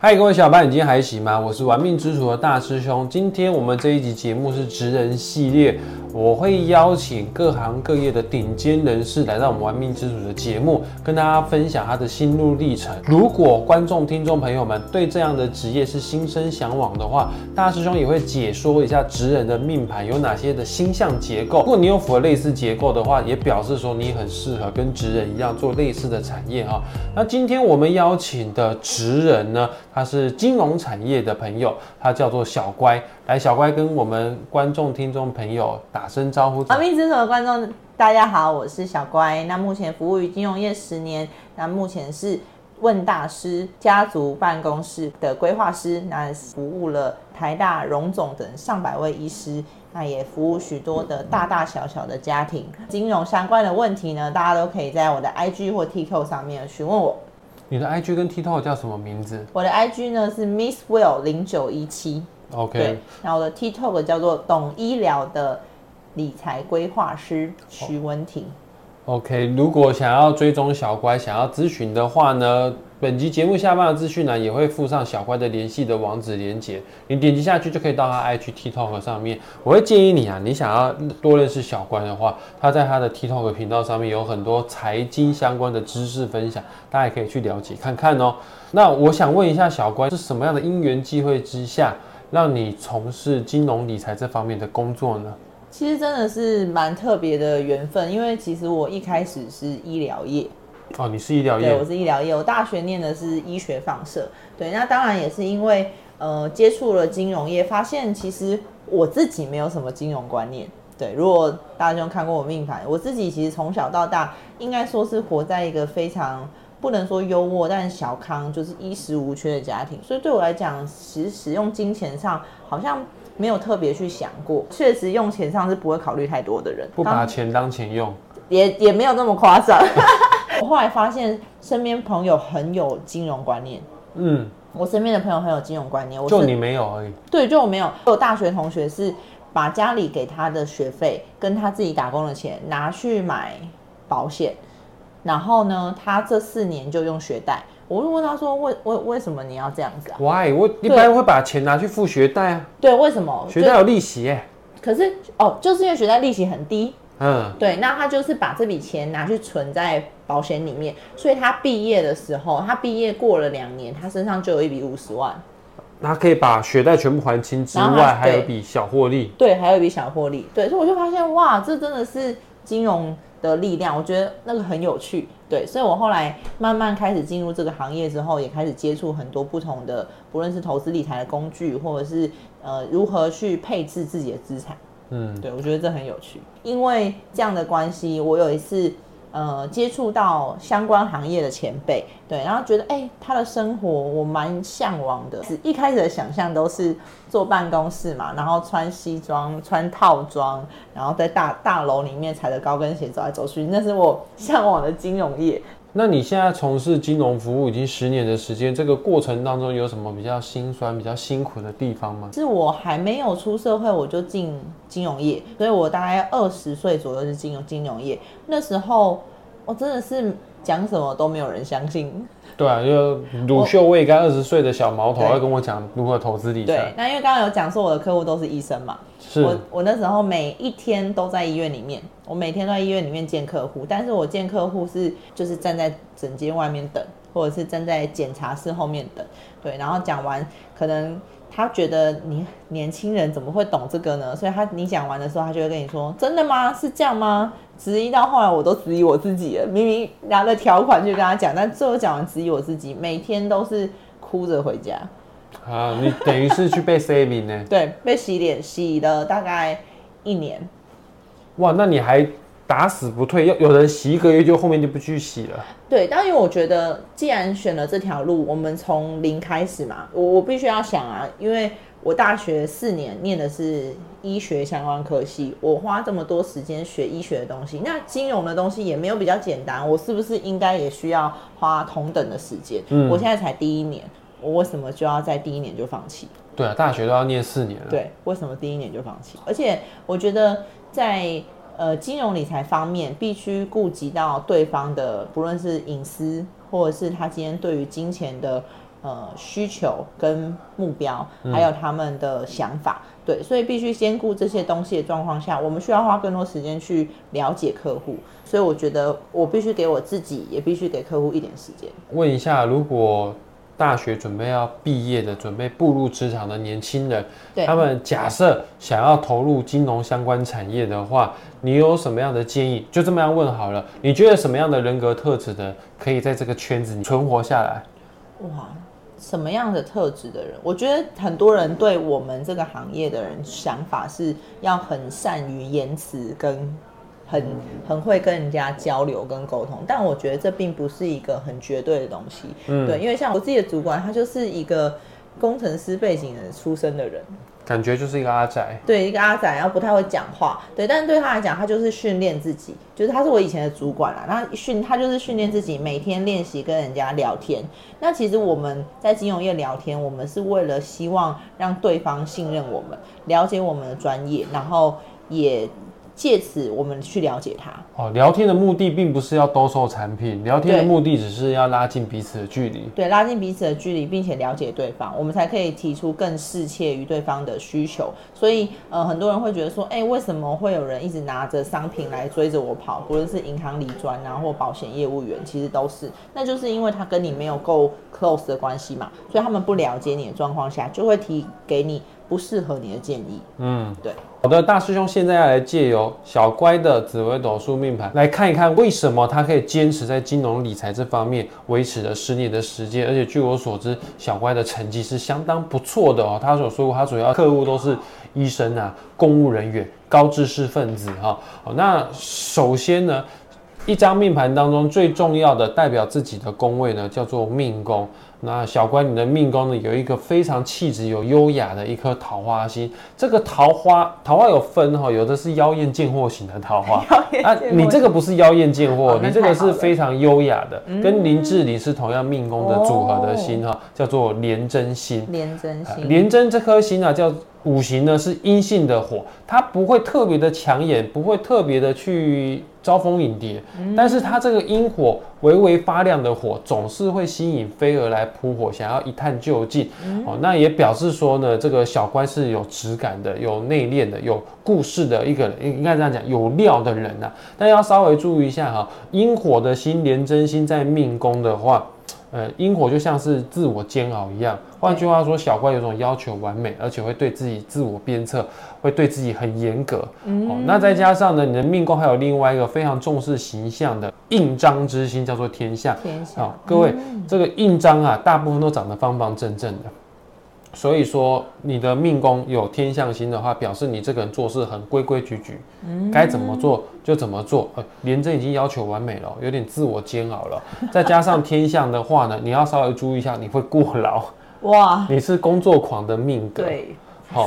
嗨，各位小伙伴，你今天还行吗？我是玩命之主的大师兄。今天我们这一集节目是职人系列，我会邀请各行各业的顶尖人士来到我们玩命之主的节目，跟大家分享他的心路历程。如果观众、听众朋友们对这样的职业是心生向往的话，大师兄也会解说一下职人的命盘有哪些的星象结构。如果你有符合类似结构的话，也表示说你很适合跟职人一样做类似的产业哈。那今天我们邀请的职人呢？他是金融产业的朋友，他叫做小乖。来，小乖跟我们观众、听众朋友打声招呼。阿明之所的观众，大家好，我是小乖。那目前服务于金融业十年，那目前是问大师家族办公室的规划师，那服务了台大荣总等上百位医师，那也服务许多的大大小小的家庭。金融相关的问题呢，大家都可以在我的 IG 或 TikTok 上面询问我。你的 IG 跟 TikTok 叫什么名字？我的 IG 呢是 Miss Will 零九一七。OK。然后我的 TikTok 叫做懂医疗的理财规划师徐文婷。OK，如果想要追踪小乖，想要咨询的话呢，本集节目下方的资讯栏也会附上小乖的联系的网址连接，你点击下去就可以到他 IG TikTok 上面。我会建议你啊，你想要多认识小乖的话，他在他的 TikTok 频道上面有很多财经相关的知识分享，大家也可以去了解看看哦。那我想问一下小乖，是什么样的因缘机会之下，让你从事金融理财这方面的工作呢？其实真的是蛮特别的缘分，因为其实我一开始是医疗业。哦，你是医疗业？对，我是医疗业。我大学念的是医学放射。对，那当然也是因为呃接触了金融业，发现其实我自己没有什么金融观念。对，如果大家看过我命盘，我自己其实从小到大应该说是活在一个非常不能说优渥，但小康就是衣食无缺的家庭。所以对我来讲，其实使用金钱上好像。没有特别去想过，确实用钱上是不会考虑太多的人，不把钱当钱用，也也没有那么夸张。我后来发现身边朋友很有金融观念，嗯，我身边的朋友很有金融观念，就你没有而已。对，就我没有。我大学同学是把家里给他的学费跟他自己打工的钱拿去买保险，然后呢，他这四年就用学贷。我就问他说：“为为为什么你要这样子啊？”Why？我一般会把钱拿去付学贷啊。对，为什么？学贷有利息耶。可是哦，就是因为学贷利息很低。嗯。对，那他就是把这笔钱拿去存在保险里面，所以他毕业的时候，他毕业过了两年，他身上就有一笔五十万。他可以把学贷全部还清之外，还有一笔小获利。对，还有一笔小获利。对，所以我就发现哇，这真的是金融。的力量，我觉得那个很有趣，对，所以我后来慢慢开始进入这个行业之后，也开始接触很多不同的，不论是投资理财的工具，或者是呃如何去配置自己的资产，嗯，对我觉得这很有趣，因为这样的关系，我有一次。呃，接触到相关行业的前辈，对，然后觉得哎，他的生活我蛮向往的。是一开始的想象都是坐办公室嘛，然后穿西装、穿套装，然后在大大楼里面踩着高跟鞋走来走去，那是我向往的金融业。那你现在从事金融服务已经十年的时间，这个过程当中有什么比较心酸、比较辛苦的地方吗？是我还没有出社会，我就进金融业，所以我大概二十岁左右是进入金融业。那时候我真的是讲什么都没有人相信。对啊，就乳臭未干二十岁的小毛头要跟我讲如何投资理财。对，那因为刚刚有讲说我的客户都是医生嘛，是我我那时候每一天都在医院里面，我每天都在医院里面见客户，但是我见客户是就是站在诊间外面等，或者是站在检查室后面等，对，然后讲完可能。他觉得你年轻人怎么会懂这个呢？所以他你讲完的时候，他就会跟你说：“真的吗？是这样吗？”质疑到后来，我都质疑我自己了。明明拿了条款去跟他讲，但最后讲完质疑我自己，每天都是哭着回家。啊，你等于是去被 saving 呢？对，被洗脸洗了大概一年。哇，那你还？打死不退，要有人洗一个月就后面就不去洗了。对，但因为我觉得，既然选了这条路，我们从零开始嘛，我我必须要想啊，因为我大学四年念的是医学相关科系，我花这么多时间学医学的东西，那金融的东西也没有比较简单，我是不是应该也需要花同等的时间？嗯，我现在才第一年，我为什么就要在第一年就放弃？对啊，大学都要念四年了。对，为什么第一年就放弃？而且我觉得在。呃，金融理财方面必须顾及到对方的，不论是隐私，或者是他今天对于金钱的呃需求跟目标，还有他们的想法。对，所以必须兼顾这些东西的状况下，我们需要花更多时间去了解客户。所以我觉得我必须给我自己，也必须给客户一点时间。问一下，如果大学准备要毕业的、准备步入职场的年轻人，他们假设想要投入金融相关产业的话，你有什么样的建议？就这么样问好了。你觉得什么样的人格特质的可以在这个圈子存活下来？哇！什么样的特质的人？我觉得很多人对我们这个行业的人想法是要很善于言辞，跟很很会跟人家交流跟沟通。但我觉得这并不是一个很绝对的东西。嗯，对，因为像我自己的主管，他就是一个工程师背景的出身的人。感觉就是一个阿仔，对，一个阿仔，然后不太会讲话，对，但是对他来讲，他就是训练自己，就是他是我以前的主管啦，那训他就是训练自己，每天练习跟人家聊天。那其实我们在金融业聊天，我们是为了希望让对方信任我们，了解我们的专业，然后也。借此，我们去了解他。哦，聊天的目的并不是要兜售产品，聊天的目的只是要拉近彼此的距离。对，拉近彼此的距离，并且了解对方，我们才可以提出更适切于对方的需求。所以，呃，很多人会觉得说，哎，为什么会有人一直拿着商品来追着我跑？不论是银行理专啊，或保险业务员，其实都是，那就是因为他跟你没有够 close 的关系嘛，所以他们不了解你的状况下，就会提给你不适合你的建议。嗯，对。好的，大师兄现在要来借由小乖的紫微斗数命盘来看一看，为什么他可以坚持在金融理财这方面维持了十年的时间，而且据我所知，小乖的成绩是相当不错的哦。他所说过，他主要客户都是医生啊、公务人员、高知识分子哈。好，那首先呢，一张命盘当中最重要的代表自己的宫位呢，叫做命宫。那小乖，你的命宫呢有一个非常气质、有优雅的一颗桃花心。这个桃花，桃花有分哈，有的是妖艳贱货型的桃花 啊。你这个不是妖艳贱货，你这个是非常优雅的，跟林志玲是同样命宫的组合的星哈，叫做廉贞星。廉贞心，廉贞这颗星啊，叫五行呢是阴性的火，它不会特别的抢眼，不会特别的去。招蜂引蝶，但是它这个阴火微微发亮的火，总是会吸引飞蛾来扑火，想要一探究竟。哦，那也表示说呢，这个小关是有质感的、有内敛的、有故事的一个人，应该这样讲，有料的人呐。但要稍微注意一下哈，阴火的心连真心在命宫的话。呃，因果就像是自我煎熬一样。换句话说，小怪有种要求完美，而且会对自己自我鞭策，会对自己很严格。哦，那再加上呢，你的命宫还有另外一个非常重视形象的印章之星，叫做天象。天象。各位，这个印章啊，大部分都长得方方正正的。所以说，你的命宫有天象星的话，表示你这个人做事很规规矩矩，该怎么做就怎么做。呃，廉贞已经要求完美了，有点自我煎熬了。再加上天象的话呢，你要稍微注意一下，你会过劳。哇，你是工作狂的命格，对，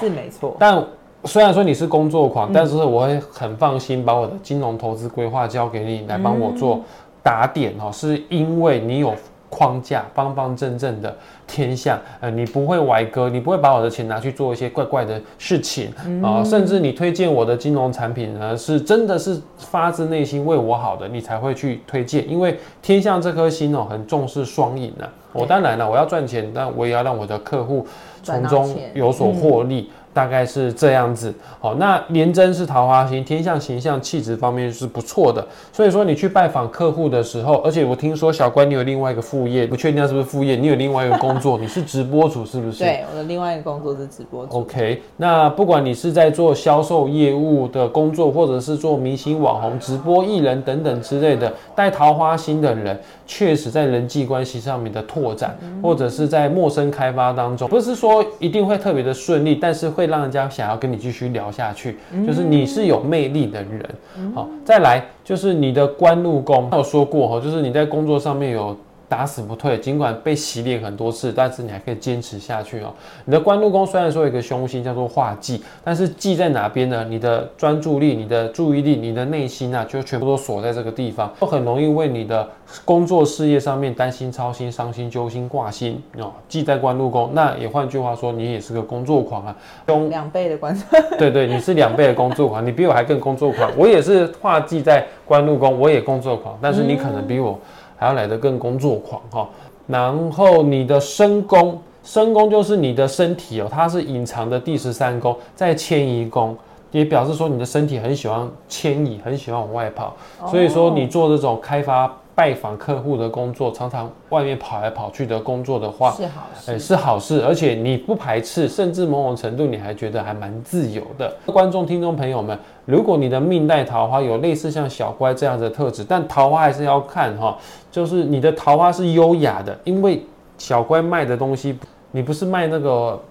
是没错。但虽然说你是工作狂，但是我会很放心把我的金融投资规划交给你来帮我做打点哦，是因为你有。框架方方正正的天象，呃，你不会歪歌，你不会把我的钱拿去做一些怪怪的事情啊，甚至你推荐我的金融产品呢，是真的是发自内心为我好的，你才会去推荐。因为天象这颗星哦，很重视双赢啊。我当然了，我要赚钱，但我也要让我的客户从中有所获利。大概是这样子，好，那廉贞是桃花星，天象形象气质方面是不错的，所以说你去拜访客户的时候，而且我听说小关你有另外一个副业，不确定是不是副业，你有另外一个工作，你是直播主是不是？对，我的另外一个工作是直播主。OK，那不管你是在做销售业务的工作，或者是做明星网红、直播艺人等等之类的，带桃花心的人，确实在人际关系上面的拓展，或者是在陌生开发当中，不是说一定会特别的顺利，但是会。会让人家想要跟你继续聊下去，就是你是有魅力的人。好，再来就是你的官禄宫，有说过哈，就是你在工作上面有。打死不退，尽管被洗脸很多次，但是你还可以坚持下去哦。你的官禄宫虽然说有一个凶星叫做化忌，但是忌在哪边呢？你的专注力、你的注意力、你的内心啊，就全部都锁在这个地方，都很容易为你的工作事业上面担心、操心、伤心、揪心、挂心哦。忌在官禄宫，那也换句话说，你也是个工作狂啊，用两倍的官。对对，你是两倍的工作狂，你比我还更工作狂。我也是化忌在官禄宫，我也工作狂，但是你可能比我。还要来得更工作狂哈，然后你的身宫，身宫就是你的身体哦，它是隐藏的第十三宫，在迁移宫，也表示说你的身体很喜欢迁移，很喜欢往外跑，所以说你做这种开发。拜访客户的工作，常常外面跑来跑去的工作的话，是好事，哎，是好事，而且你不排斥，甚至某种程度你还觉得还蛮自由的。观众、听众朋友们，如果你的命带桃花有类似像小乖这样的特质，但桃花还是要看哈，就是你的桃花是优雅的，因为小乖卖的东西，你不是卖那个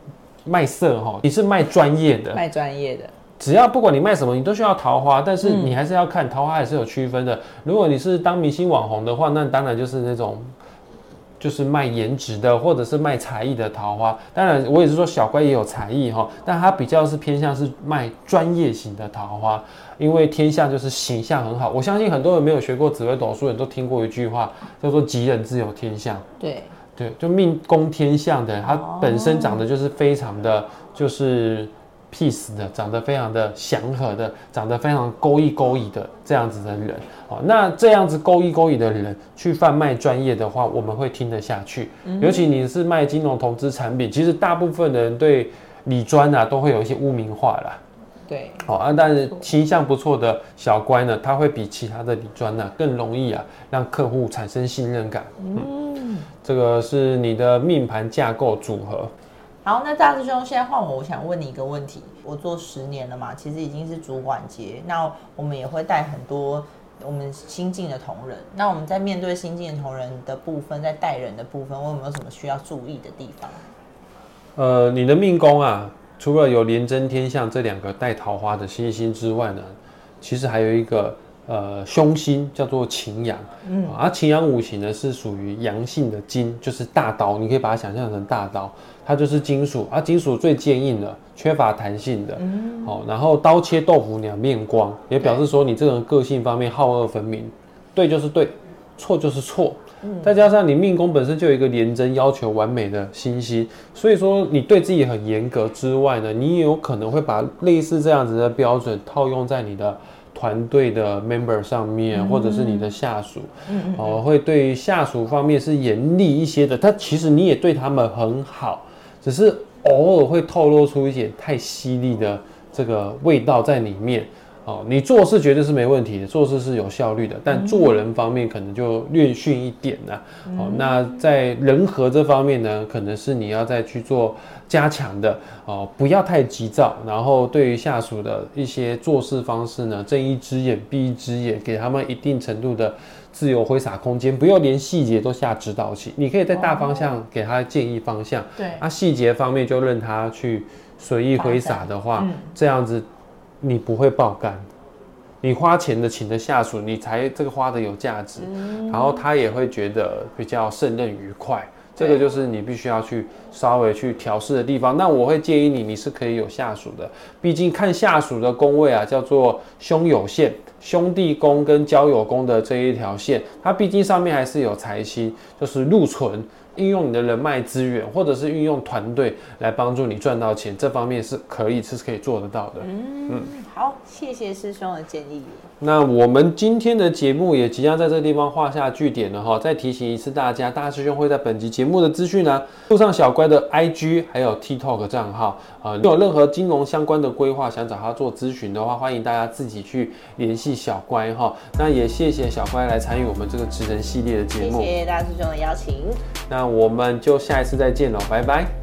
卖色哈，你是卖专业的，卖专业的。只要不管你卖什么，你都需要桃花，但是你还是要看桃花还是有区分的。如果你是当明星网红的话，那当然就是那种就是卖颜值的，或者是卖才艺的桃花。当然，我也是说小乖也有才艺哈，但他比较是偏向是卖专业型的桃花，因为天下就是形象很好。我相信很多人没有学过紫微斗数人都听过一句话，叫做“吉人自有天相”。对对，就命宫天相的，他本身长得就是非常的，就是。Peace 的，长得非常的祥和的，长得非常勾一勾引的这样子的人，哦，那这样子勾一勾引的人去贩卖专业的话，我们会听得下去。尤其你是卖金融投资产品，其实大部分的人对理专啊都会有一些污名化啦。对，好啊，但是形象不错的小乖呢，他会比其他的理专呢更容易啊让客户产生信任感。嗯，这个是你的命盘架构组合。好，那大师兄，现在换我，我想问你一个问题。我做十年了嘛，其实已经是主管阶。那我们也会带很多我们新进的同仁。那我们在面对新进的同仁的部分，在带人的部分，我有没有什么需要注意的地方？呃，你的命宫啊，除了有廉贞天相这两个带桃花的星星之外呢，其实还有一个。呃，凶星叫做擎羊，嗯，而擎羊五行呢是属于阳性的金，就是大刀，你可以把它想象成大刀，它就是金属，而金属最坚硬的，缺乏弹性的，嗯，好，然后刀切豆腐两面光，也表示说你这个人个性方面好恶分明，对就是对，错就是错，嗯，再加上你命宫本身就有一个廉贞要求完美的星星，所以说你对自己很严格之外呢，你也有可能会把类似这样子的标准套用在你的。团队的 member 上面，或者是你的下属，哦，会对下属方面是严厉一些的。他其实你也对他们很好，只是偶尔会透露出一点太犀利的这个味道在里面。哦，你做事绝对是没问题的，做事是有效率的，但做人方面可能就略逊一点呢。哦，那在人和这方面呢，可能是你要再去做加强的。哦，不要太急躁，然后对于下属的一些做事方式呢，睁一只眼闭一只眼，给他们一定程度的自由挥洒空间，不要连细节都下指导棋。你可以在大方向给他建议方向，对，啊，细节方面就任他去随意挥洒的话，这样子。你不会爆肝，你花钱的请的下属，你才这个花的有价值，然后他也会觉得比较胜任愉快。这个就是你必须要去稍微去调试的地方。那我会建议你，你是可以有下属的，毕竟看下属的宫位啊，叫做兄友线，兄弟宫跟交友宫的这一条线，它毕竟上面还是有财星，就是禄存。运用你的人脉资源，或者是运用团队来帮助你赚到钱，这方面是可以，是可以做得到的。嗯，好，谢谢师兄的建议。那我们今天的节目也即将在这个地方画下句点了哈。再提醒一次大家，大师兄会在本集节目的资讯呢附上小乖的 IG 还有 TikTok 账号啊。有任何金融相关的规划，想找他做咨询的话，欢迎大家自己去联系小乖哈。那也谢谢小乖来参与我们这个职人系列的节目，谢谢大师兄的邀请。那我们就下一次再见喽，拜拜。